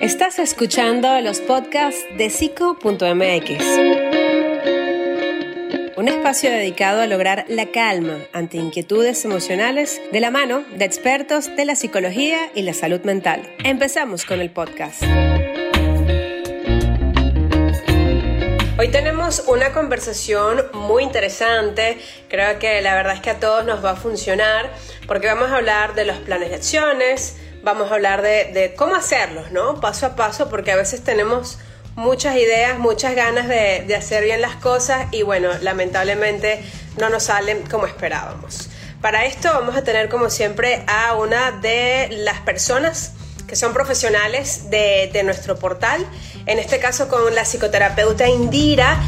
Estás escuchando los podcasts de psico.mx. Un espacio dedicado a lograr la calma ante inquietudes emocionales de la mano de expertos de la psicología y la salud mental. Empezamos con el podcast. Hoy tenemos una conversación muy interesante, creo que la verdad es que a todos nos va a funcionar porque vamos a hablar de los planes de acciones, vamos a hablar de, cómo hacerlos, ¿no? Paso a paso, porque a veces tenemos muchas ideas, muchas ganas de, hacer bien las cosas y bueno, lamentablemente no nos salen como esperábamos. Para esto vamos a tener como siempre a una de las personas que son profesionales de nuestro portal, en este caso con la psicoterapeuta Indira.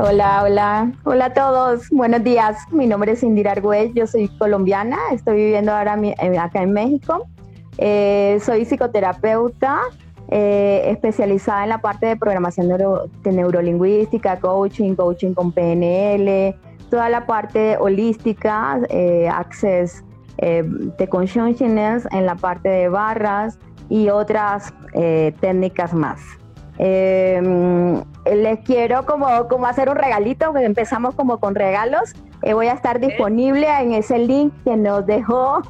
Hola, hola, hola a todos, buenos días. Mi nombre es Indira Argüez, yo soy colombiana, estoy viviendo ahora acá en México. Eh, soy psicoterapeuta eh, especializada en la parte de programación de neurolingüística, coaching, coaching con PNL, toda la parte holística, eh, access eh, de consciousness en la parte de barras y otras eh, técnicas más. Em, les quiero como, como hacer un regalito, empezamos como con regalos. voy a estar disponible en ese link que nos dejó,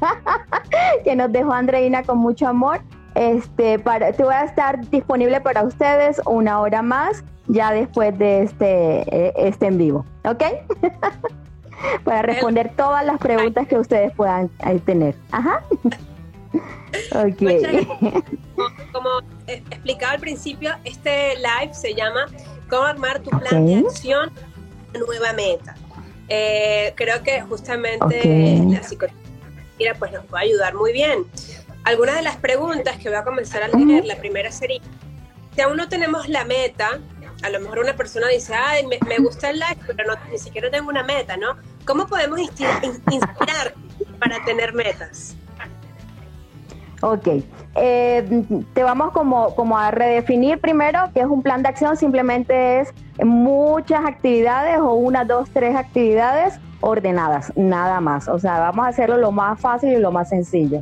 que nos dejó Andreina con mucho amor. Este, para, te voy a estar disponible para ustedes una hora más ya después de este, eh, este en vivo, ¿ok? Para responder todas las preguntas que ustedes puedan eh, tener. Ajá. ok. Como explicaba al principio, este live se llama Cómo armar tu plan de acción, nueva meta. Eh, creo que justamente la psicología pues, nos puede ayudar muy bien. Algunas de las preguntas que voy a comenzar a leer, la primera sería, si aún no tenemos la meta, a lo mejor una persona dice, ay, me, gusta el live, pero no, ni siquiera tengo una meta, ¿no? ¿Cómo podemos inspirar para tener metas? Ok, eh, te vamos como, como a redefinir primero que es un plan de acción, simplemente es muchas actividades o una, dos, tres actividades ordenadas, nada más. O sea, vamos a hacerlo lo más fácil y lo más sencillo.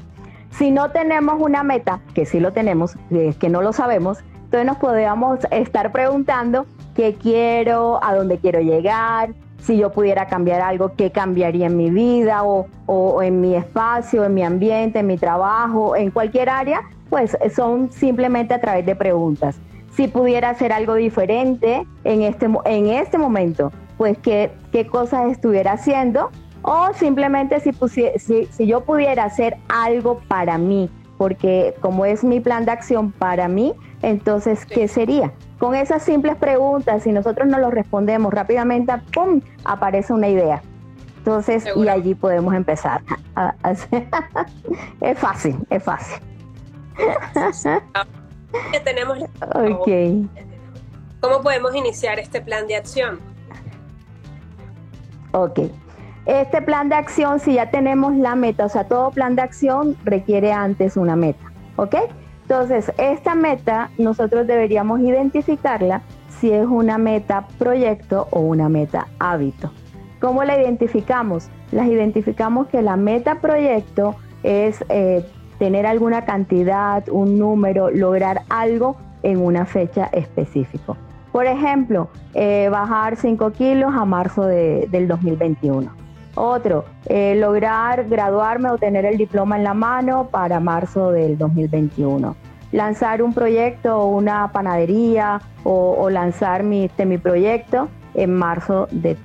Si no tenemos una meta, que sí lo tenemos, que no lo sabemos, entonces nos podríamos estar preguntando qué quiero, a dónde quiero llegar, si yo pudiera cambiar algo, qué cambiaría en mi vida o, en mi espacio, en mi ambiente, en mi trabajo, en cualquier área, pues son simplemente a través de preguntas. Si pudiera hacer algo diferente en este, en este momento, pues qué, qué cosas estuviera haciendo o simplemente si, si, si yo pudiera hacer algo para mí, porque como es mi plan de acción para mí, entonces, ¿qué sería? Con esas simples preguntas, si nosotros no lo respondemos rápidamente, ¡pum!, aparece una idea. Entonces, y allí podemos empezar. es fácil, es fácil. ¿Qué tenemos? Ok. ¿Cómo podemos iniciar este plan de acción? Ok. Este plan de acción, si ya tenemos la meta, o sea, todo plan de acción requiere antes una meta, ¿ok? Entonces, esta meta nosotros deberíamos identificarla si es una meta proyecto o una meta hábito. ¿Cómo la identificamos? Las identificamos que la meta proyecto es eh, tener alguna cantidad, un número, lograr algo en una fecha específica. Por ejemplo, eh, bajar 5 kilos a marzo del 2021. Otro, eh, lograr graduarme o tener el diploma en la mano para marzo del 2021. Lanzar un proyecto o una panadería o, lanzar mi, este, mi proyecto en marzo de,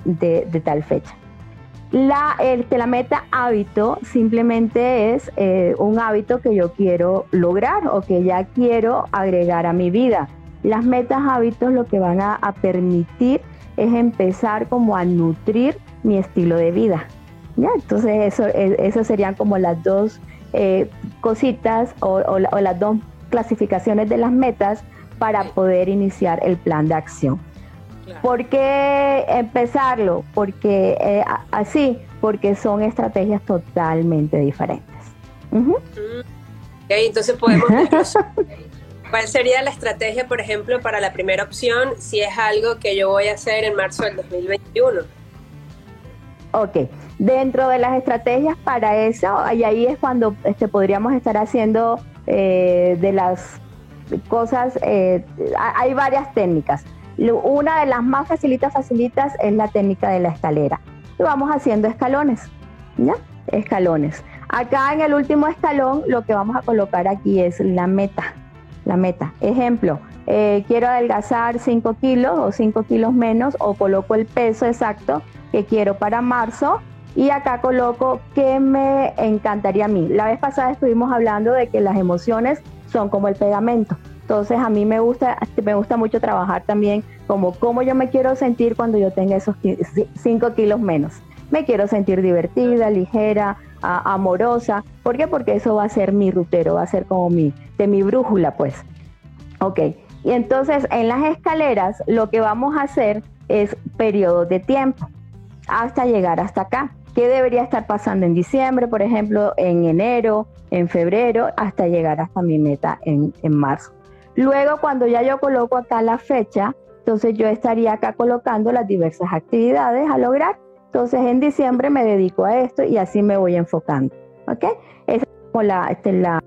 tal fecha. La, la meta hábito simplemente es eh, un hábito que yo quiero lograr o que ya quiero agregar a mi vida. Las metas hábitos lo que van a permitir es empezar como a nutrir mi estilo de vida. ¿ya? Entonces, eso, e, eso serían como las dos eh, cositas o, las dos clasificaciones de las metas para poder iniciar el plan de acción. ¿Por qué empezarlo? Porque eh, así, porque son estrategias totalmente diferentes. entonces podemos ¿Cuál sería la estrategia, por ejemplo, para la primera opción si es algo que yo voy a hacer en marzo del 2021? Ok, dentro de las estrategias para eso, y ahí es cuando este, podríamos estar haciendo eh, de las cosas, eh, hay varias técnicas. Una de las más facilitas, facilitas es la técnica de la escalera. Y vamos haciendo escalones, ¿ya? Escalones. Acá en el último escalón lo que vamos a colocar aquí es la meta. La meta. Ejemplo, eh, quiero adelgazar 5 kilos o 5 kilos menos o coloco el peso exacto que quiero para marzo y acá coloco qué me encantaría a mí. La vez pasada estuvimos hablando de que las emociones son como el pegamento. Entonces a mí me gusta, me gusta mucho trabajar también como cómo yo me quiero sentir cuando yo tenga esos 5 kilos menos. Me quiero sentir divertida, ligera, amorosa. ¿Por qué? Porque eso va a ser mi rutero, va a ser como mi, de mi brújula, pues. Ok. Y entonces en las escaleras lo que vamos a hacer es periodos de tiempo hasta llegar hasta acá. ¿Qué debería estar pasando en diciembre, por ejemplo, en enero, en febrero, hasta llegar hasta mi meta en, en marzo? Luego, cuando ya yo coloco acá la fecha, entonces yo estaría acá colocando las diversas actividades a lograr. Entonces en diciembre me dedico a esto y así me voy enfocando. ¿Ok? Esa es como la, este, la,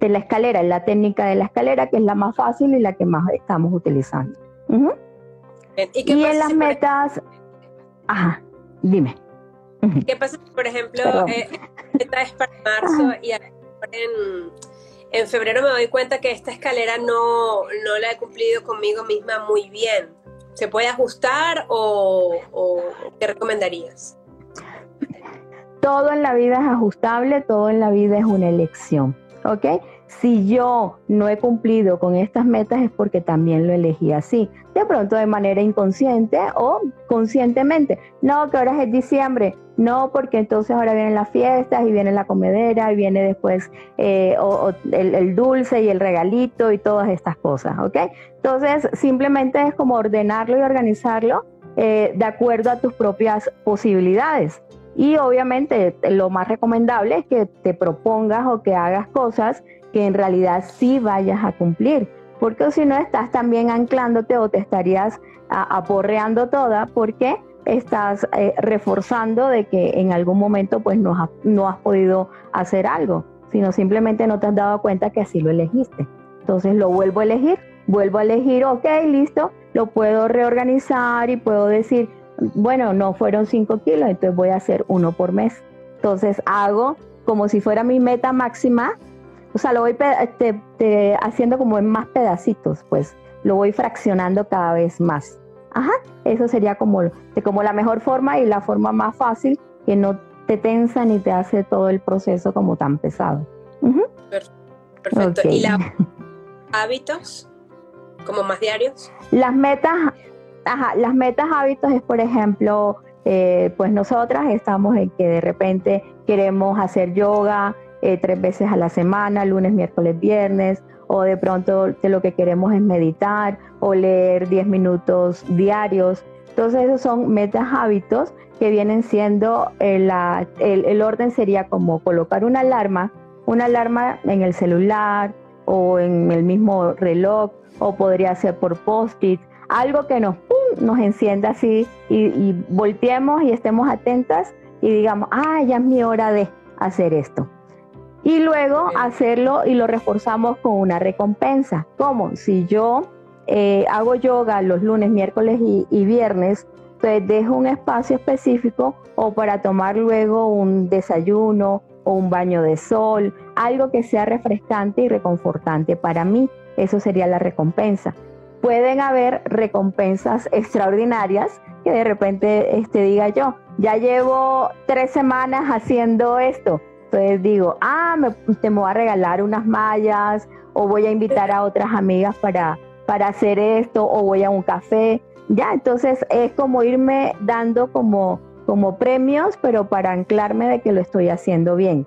de la escalera, la técnica de la escalera, que es la más fácil y la que más estamos utilizando. ¿Y, en las metas... Ajá, dime. ¿Qué pasa por ejemplo, eh, meta es para marzo y en, en, febrero me doy cuenta que esta escalera no, no la he cumplido conmigo misma muy bien? ¿Se puede ajustar o, qué recomendarías? Todo en la vida es ajustable, todo en la vida es una elección. ¿ok? Si yo no he cumplido con estas metas es porque también lo elegí así, de pronto de manera inconsciente o conscientemente. No, que ahora es diciembre, no, porque entonces ahora vienen las fiestas y viene la comedera y viene después eh, el, dulce y el regalito y todas estas cosas, ¿ok? Entonces simplemente es como ordenarlo y organizarlo eh, de acuerdo a tus propias posibilidades. Y obviamente lo más recomendable es que te propongas o que hagas cosas que en realidad sí vayas a cumplir, porque si no estás también anclándote o te estarías aporreando toda porque estás eh, reforzando de que en algún momento pues no has, no has podido hacer algo, sino simplemente no te has dado cuenta que así lo elegiste. Entonces lo vuelvo a elegir, vuelvo a elegir, ok, listo, lo puedo reorganizar y puedo decir, bueno, no fueron 5 kilos, entonces voy a hacer uno por mes. Entonces hago como si fuera mi meta máxima, o sea, lo voy este, haciendo como en más pedacitos, pues lo voy fraccionando cada vez más. Ajá, eso sería como, como la mejor forma y la forma más fácil que no te tensa ni te hace todo el proceso como tan pesado. Perfecto. ¿Y los hábitos como más diarios? Las metas Ajá, las metas hábitos es, por ejemplo, eh, pues nosotras estamos en que de repente queremos hacer yoga eh, tres veces a la semana, lunes, miércoles, viernes, o de pronto lo que queremos es meditar o leer 10 minutos diarios. Entonces esos son metas hábitos que vienen siendo, eh, el, el orden sería como colocar una alarma, una alarma en el celular o en el mismo reloj o podría ser por post-it algo que nos, nos encienda así y, volteemos y estemos atentas y digamos, ah, ya es mi hora de hacer esto. Y luego hacerlo y lo reforzamos con una recompensa. Como si yo eh, hago yoga los lunes, miércoles y, y viernes, pues dejo un espacio específico o para tomar luego un desayuno o un baño de sol, algo que sea refrescante y reconfortante para mí. Eso sería la recompensa pueden haber recompensas extraordinarias que de repente este, diga yo, ya llevo tres semanas haciendo esto. Entonces digo, ah, me, te voy a regalar unas mallas o voy a invitar a otras amigas para, para hacer esto o voy a un café. Ya, entonces es como irme dando como, como premios, pero para anclarme de que lo estoy haciendo bien.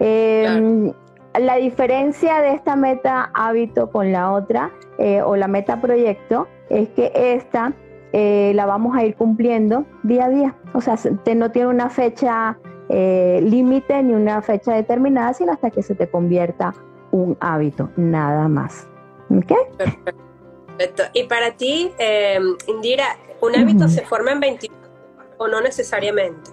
Em, la diferencia de esta meta hábito con la otra eh, o la meta proyecto es que esta eh, la vamos a ir cumpliendo día a día. O sea, no tiene una fecha eh, límite ni una fecha determinada, sino hasta que se te convierta un hábito, nada más. ¿Ok? Perfecto. Y para ti, Indira, un hábito se forma en 21 o no necesariamente?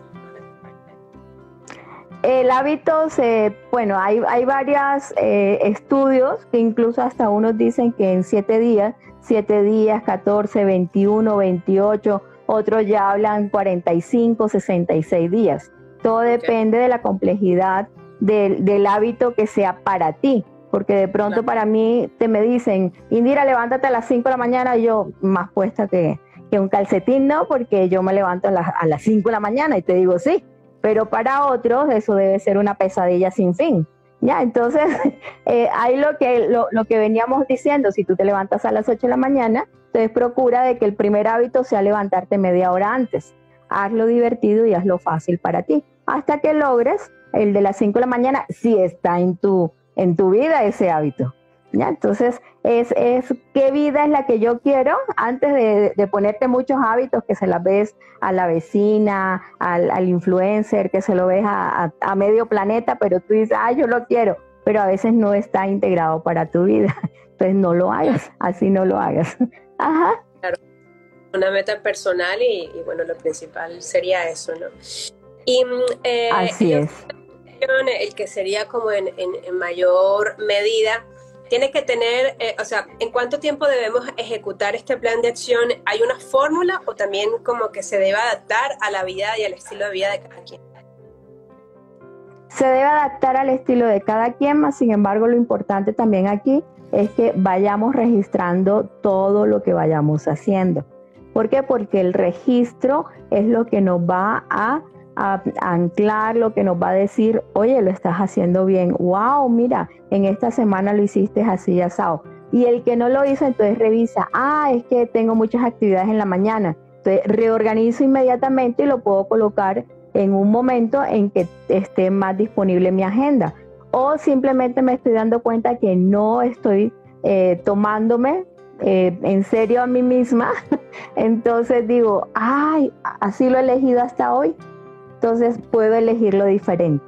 El hábito, se, bueno, hay, hay varios eh, estudios que incluso hasta unos dicen que en siete días, siete días, 14, 21, 28, otros ya hablan 45, 66 días. Todo depende de la complejidad del, del, hábito que sea para ti. Porque de pronto para mí te me dicen, Indira, levántate a las 5 de la mañana, y yo más puesta que, que un calcetín, ¿no? Porque yo me levanto a, a las 5 de la mañana y te digo sí pero para otros eso debe ser una pesadilla sin fin. Ya, entonces, eh, hay lo que, lo, que veníamos diciendo, si tú te levantas a las 8 de la mañana, entonces procura de que el primer hábito sea levantarte media hora antes. Hazlo divertido y hazlo fácil para ti, hasta que logres el de las 5 de la mañana, si está en tu, en tu vida ese hábito. ¿Ya? Entonces, es, es qué vida es la que yo quiero antes de, ponerte muchos hábitos que se las ves a la vecina, al, influencer, que se lo ves a, medio planeta, pero tú dices, ah, yo lo quiero, pero a veces no está integrado para tu vida. Entonces, no lo hagas, así no lo hagas. Ajá. Claro, una meta personal y, bueno, lo principal sería eso, ¿no? Y, mm, eh, así es. El que sería como en, en mayor medida tiene que tener, eh, o sea, ¿en cuánto tiempo debemos ejecutar este plan de acción? ¿Hay una fórmula o también como que se debe adaptar a la vida y al estilo de vida de cada quien? Se debe adaptar al estilo de cada quien, más sin embargo lo importante también aquí es que vayamos registrando todo lo que vayamos haciendo. ¿Por qué? Porque el registro es lo que nos va a a, anclar lo que nos va a decir, oye, lo estás haciendo bien, wow, mira, en esta semana lo hiciste así asado. Y el que no lo hizo, entonces revisa, ah, es que tengo muchas actividades en la mañana. Entonces reorganizo inmediatamente y lo puedo colocar en un momento en que esté más disponible mi agenda. O simplemente me estoy dando cuenta que no estoy eh, tomándome eh, en serio a mí misma. Entonces digo, ay, así lo he elegido hasta hoy entonces puedo elegir lo diferente.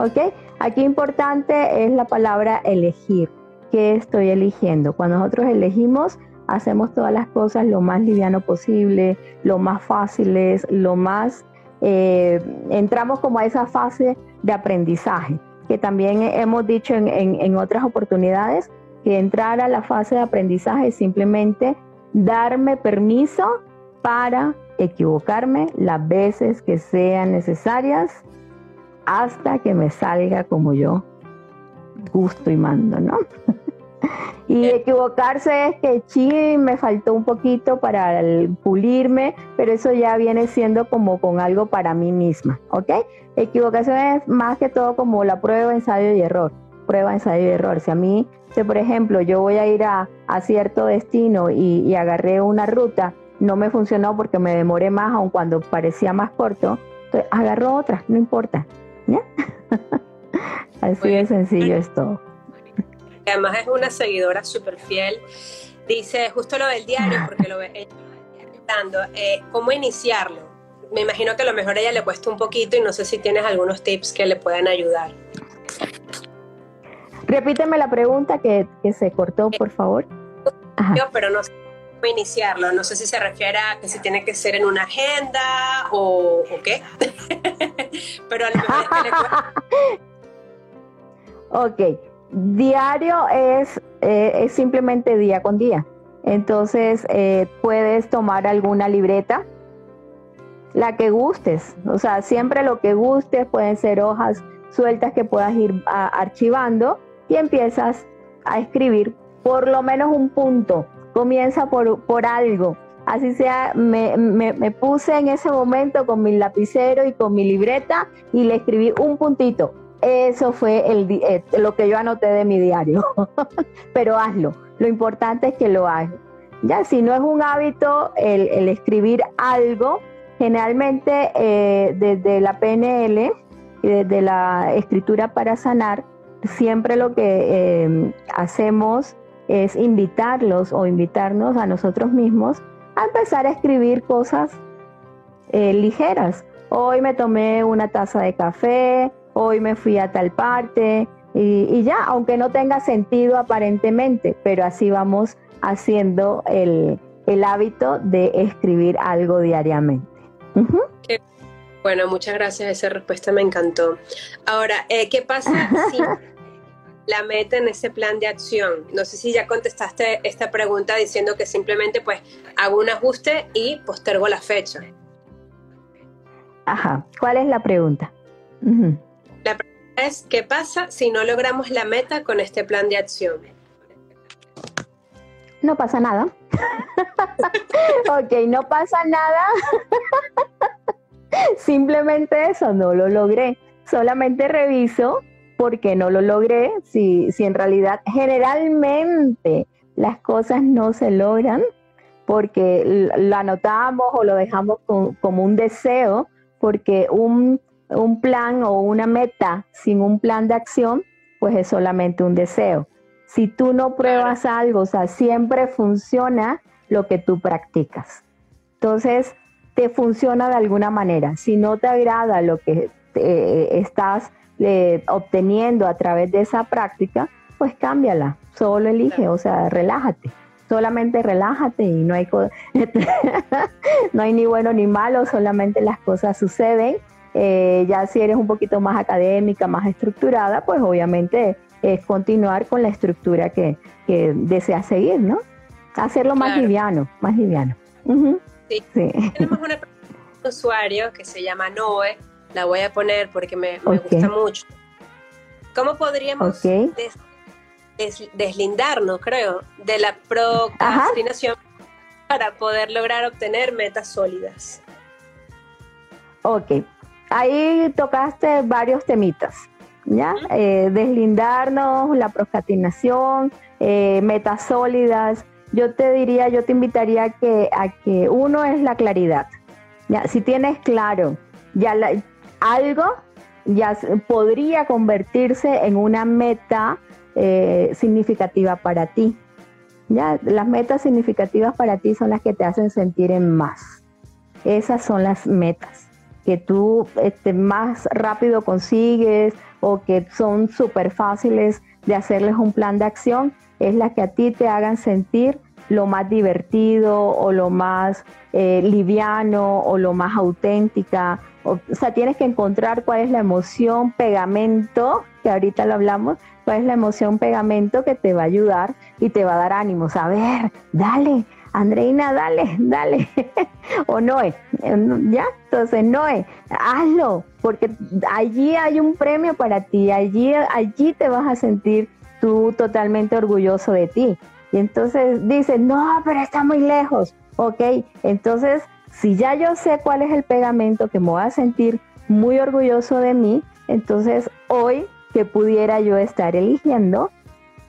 ¿Ok? Aquí importante es la palabra elegir. ¿Qué estoy eligiendo? Cuando nosotros elegimos, hacemos todas las cosas lo más liviano posible, lo más fáciles, lo más... Eh, entramos como a esa fase de aprendizaje, que también hemos dicho en, en otras oportunidades, que entrar a la fase de aprendizaje es simplemente darme permiso para equivocarme las veces que sean necesarias hasta que me salga como yo gusto y mando, ¿no? y equivocarse es que sí, me faltó un poquito para pulirme, pero eso ya viene siendo como con algo para mí misma, ¿ok? Equivocación es más que todo como la prueba, ensayo y error. Prueba, ensayo y error. Si a mí, si por ejemplo yo voy a ir a, cierto destino y, y agarré una ruta no me funcionó porque me demoré más, aun cuando parecía más corto. Entonces agarró otra, no importa. Así de sencillo es todo. Además es una seguidora súper fiel. Dice justo lo del diario, porque lo ve eh, ¿Cómo iniciarlo? Me imagino que a lo mejor a ella le cuesta un poquito y no sé si tienes algunos tips que le puedan ayudar. Repíteme la pregunta que, se cortó, por favor. Pero no sé iniciarlo. No sé si se refiere a que si tiene que ser en una agenda o, qué. Pero a mejor Ok, diario es, eh, es simplemente día con día. Entonces eh, puedes tomar alguna libreta, la que gustes. O sea, siempre lo que gustes, pueden ser hojas sueltas que puedas ir archivando y empiezas a escribir por lo menos un punto comienza por, por algo. Así sea, me, me, puse en ese momento con mi lapicero y con mi libreta y le escribí un puntito. Eso fue el, eh, lo que yo anoté de mi diario. Pero hazlo. Lo importante es que lo hagas. Ya, si no es un hábito el, escribir algo, generalmente eh, desde la PNL y desde la escritura para sanar, siempre lo que eh, hacemos es invitarlos o invitarnos a nosotros mismos a empezar a escribir cosas eh, ligeras. Hoy me tomé una taza de café, hoy me fui a tal parte y, ya, aunque no tenga sentido aparentemente, pero así vamos haciendo el, hábito de escribir algo diariamente. Bueno, muchas gracias, esa respuesta me encantó. Ahora, eh, ¿qué pasa si la meta en ese plan de acción? No sé si ya contestaste esta pregunta diciendo que simplemente pues hago un ajuste y postergo la fecha. Ajá, ¿cuál es la pregunta? La pregunta es, ¿qué pasa si no logramos la meta con este plan de acción? No pasa nada. ok, no pasa nada. Simplemente eso, no lo logré. Solamente reviso por qué no lo logré, si, si en realidad generalmente las cosas no se logran porque lo anotamos o lo dejamos como un deseo, porque un, un plan o una meta sin un plan de acción, pues es solamente un deseo. Si tú no pruebas algo, o sea, siempre funciona lo que tú practicas. Entonces, te funciona de alguna manera. Si no te agrada lo que estás eh, obteniendo a través de esa práctica, pues cámbiala, solo elige, o sea, relájate. Solamente relájate y no hay, no hay ni bueno ni malo, solamente las cosas suceden. Eh, ya si eres un poquito más académica, más estructurada, pues obviamente es continuar con la estructura que, deseas seguir, ¿no? Hacerlo más liviano, más liviano. Sí. Tenemos una usuario que se llama Noé, la voy a poner porque me, gusta mucho. ¿Cómo podríamos deslindarnos, creo, de la procrastinación para poder lograr obtener metas sólidas? Ok, ahí tocaste varios temitas, ¿ya? Eh, deslindarnos, la procrastinación, eh, metas sólidas yo te diría, yo te invitaría a que, a que uno es la claridad. Ya, si tienes claro ya algo, ya podría convertirse en una meta eh, significativa para ti. Ya, las metas significativas para ti son las que te hacen sentir en más. Esas son las metas que tú este, más rápido consigues o que son súper fáciles de hacerles un plan de acción es la que a ti te hagan sentir lo más divertido o lo más eh, liviano o lo más auténtica. O, sea, tienes que encontrar cuál es la emoción pegamento, que ahorita lo hablamos, cuál es la emoción pegamento que te va a ayudar y te va a dar ánimos. A ver, dale, Andreina, dale, dale. o Noé, ¿ya? Entonces, Noé, hazlo, porque allí hay un premio para ti, allí, allí te vas a sentir tú totalmente orgulloso de ti. Y entonces dice, no, pero está muy lejos. Ok, entonces si ya yo sé cuál es el pegamento que me voy a sentir muy orgulloso de mí, entonces hoy que pudiera yo estar eligiendo,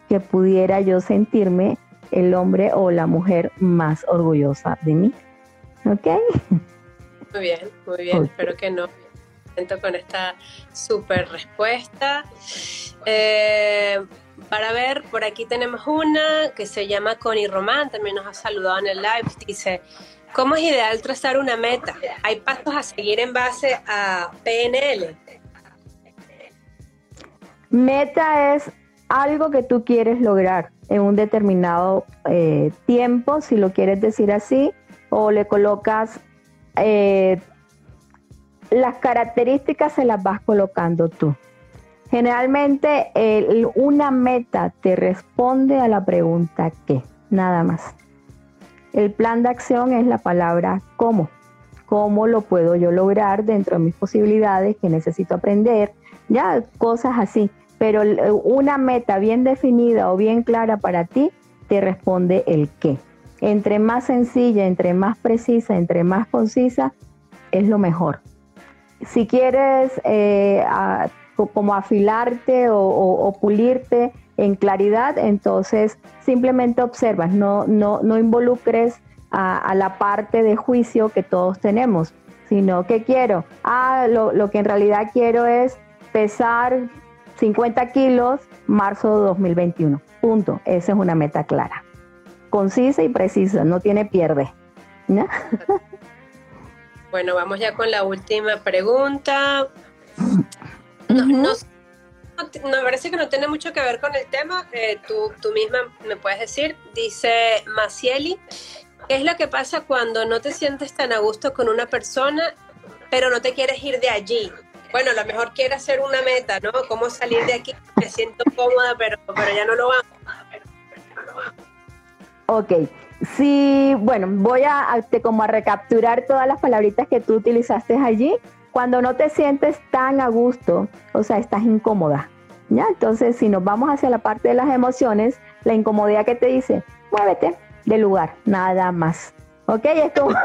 que pudiera yo sentirme el hombre o la mujer más orgullosa de mí. ¿Ok? Muy bien, muy bien, espero que no con esta super respuesta. Eh, para ver, por aquí tenemos una que se llama Connie Román, también nos ha saludado en el live. Dice: ¿Cómo es ideal trazar una meta? ¿Hay pasos a seguir en base a PNL? Meta es algo que tú quieres lograr en un determinado eh, tiempo, si lo quieres decir así, o le colocas eh, las características se las vas colocando tú. Generalmente una meta te responde a la pregunta ¿qué? Nada más. El plan de acción es la palabra cómo. ¿Cómo lo puedo yo lograr dentro de mis posibilidades que necesito aprender? Ya, cosas así. Pero una meta bien definida o bien clara para ti te responde el qué. Entre más sencilla, entre más precisa, entre más concisa, es lo mejor si quieres eh, como afilarte o, pulirte en claridad, entonces simplemente observas, no, no, no involucres a, la parte de juicio que todos tenemos, sino que quiero, ah, lo, lo que en realidad quiero es pesar 50 kilos marzo de 2021. Punto. Esa es una meta clara. Concisa y precisa, no tiene pierde. ¿no? Bueno, vamos ya con la última pregunta. No, me parece que no tiene mucho que ver con el tema. Eh, tú, tú misma me puedes decir. Dice Macieli, ¿Qué es lo que pasa cuando no te sientes tan a gusto con una persona, pero no te quieres ir de allí? Bueno, a lo mejor quieres hacer una meta, ¿no? ¿Cómo salir de aquí? Me siento cómoda, pero, pero ya no lo hago. Ok, sí, bueno, voy a, como a recapturar todas las palabritas que tú utilizaste allí. Cuando no te sientes tan a gusto, o sea, estás incómoda, ¿ya? Entonces, si nos vamos hacia la parte de las emociones, la incomodidad que te dice, muévete del lugar, nada más. ¿Ok? Es como,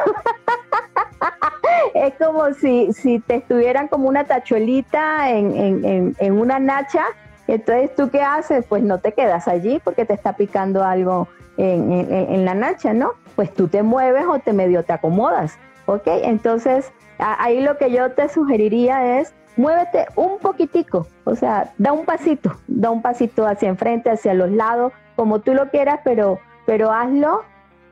es como si, si te estuvieran como una tachuelita en, en una nacha. Entonces, ¿tú qué haces? Pues no te quedas allí porque te está picando algo en, en, la nacha, ¿no? Pues tú te mueves o te medio te acomodas, ¿ok? Entonces, ahí lo que yo te sugeriría es muévete un poquitico, o sea, da un pasito, da un pasito hacia enfrente, hacia los lados, como tú lo quieras, pero, pero hazlo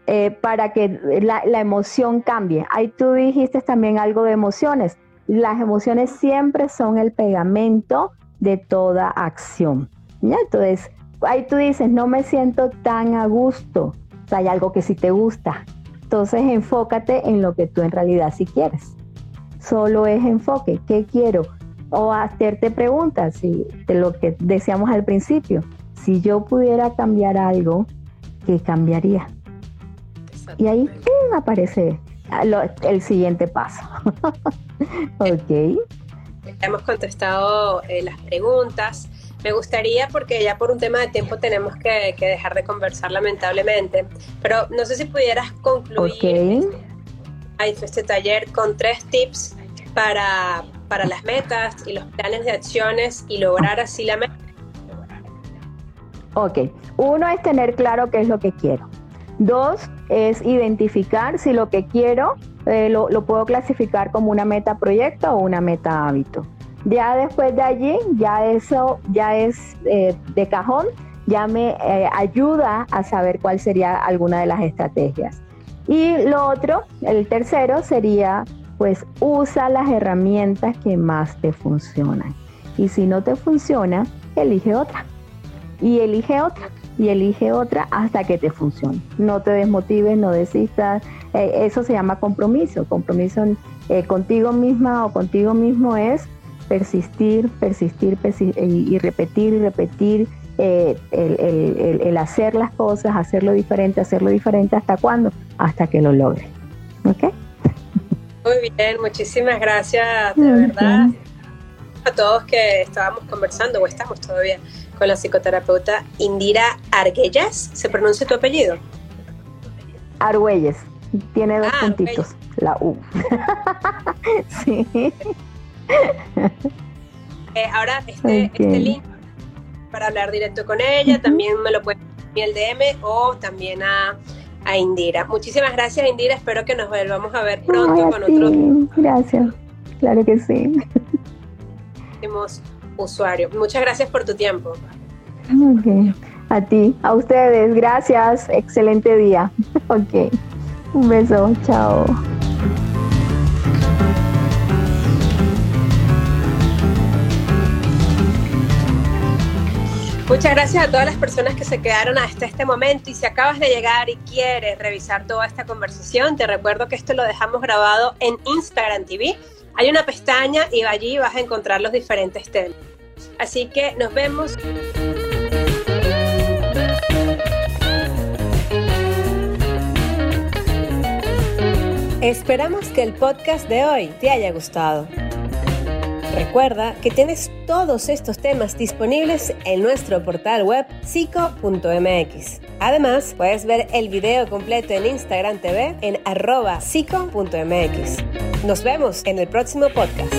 eh, para que la, la, emoción cambie. Ahí tú dijiste también algo de emociones. Las emociones siempre son el pegamento de toda acción. ¿ya? Entonces, ahí tú dices, no me siento tan a gusto. O sea, hay algo que sí te gusta. Entonces enfócate en lo que tú en realidad sí quieres. Solo es enfoque. ¿Qué quiero? O hacerte preguntas, si, de lo que decíamos al principio. Si yo pudiera cambiar algo, ¿qué cambiaría? Y ahí aparece el siguiente paso. ok. Hemos contestado eh, las preguntas. Me gustaría, porque ya por un tema de tiempo tenemos que, dejar de conversar lamentablemente, pero no sé si pudieras concluir este, este taller con tres tips para, para las metas y los planes de acciones y lograr así la meta. Ok, uno es tener claro qué es lo que quiero. Dos es identificar si lo que quiero eh, lo, lo, puedo clasificar como una meta proyecto o una meta hábito. Ya después de allí, ya eso ya es eh, de cajón, ya me eh, ayuda a saber cuál sería alguna de las estrategias. Y lo otro, el tercero sería, pues usa las herramientas que más te funcionan. Y si no te funciona, elige otra. Y elige otra. Y elige otra hasta que te funcione. No te desmotives, no desistas. Eh, eso se llama compromiso. Compromiso contigo misma o contigo mismo es persistir, persistir, y, repetir y repetir eh, el, hacer las cosas, hacerlo diferente, hacerlo diferente, ¿hasta cuándo? Hasta que lo logre. ¿Ok? Muy bien, muchísimas gracias, de verdad, a todos que estábamos conversando, o estamos todavía, con la psicoterapeuta Indira Arguelles. ¿Se pronuncia tu apellido? Argüelles, tiene dos ah, puntitos, la U. sí. Eh, ahora, este, este, link para hablar directo con ella, también me lo pueden enviar el DM o también a, Indira. Muchísimas gracias, Indira. Espero que nos volvamos a ver pronto con otro. Gracias, claro que sí. usuarios. Muchas gracias por tu tiempo. A ti, a ustedes, gracias. Excelente día. Ok. Un beso, chao. Muchas gracias a todas las personas que se quedaron hasta este momento y si acabas de llegar y quieres revisar toda esta conversación, te recuerdo que esto lo dejamos grabado en Instagram TV. Hay una pestaña y allí vas a encontrar los diferentes temas. Así que nos vemos. Esperamos que el podcast de hoy te haya gustado. Recuerda que tienes todos estos temas disponibles en nuestro portal web psico.mx. Además, puedes ver el video completo en Instagram TV en arroba psico.mx. Nos vemos en el próximo podcast.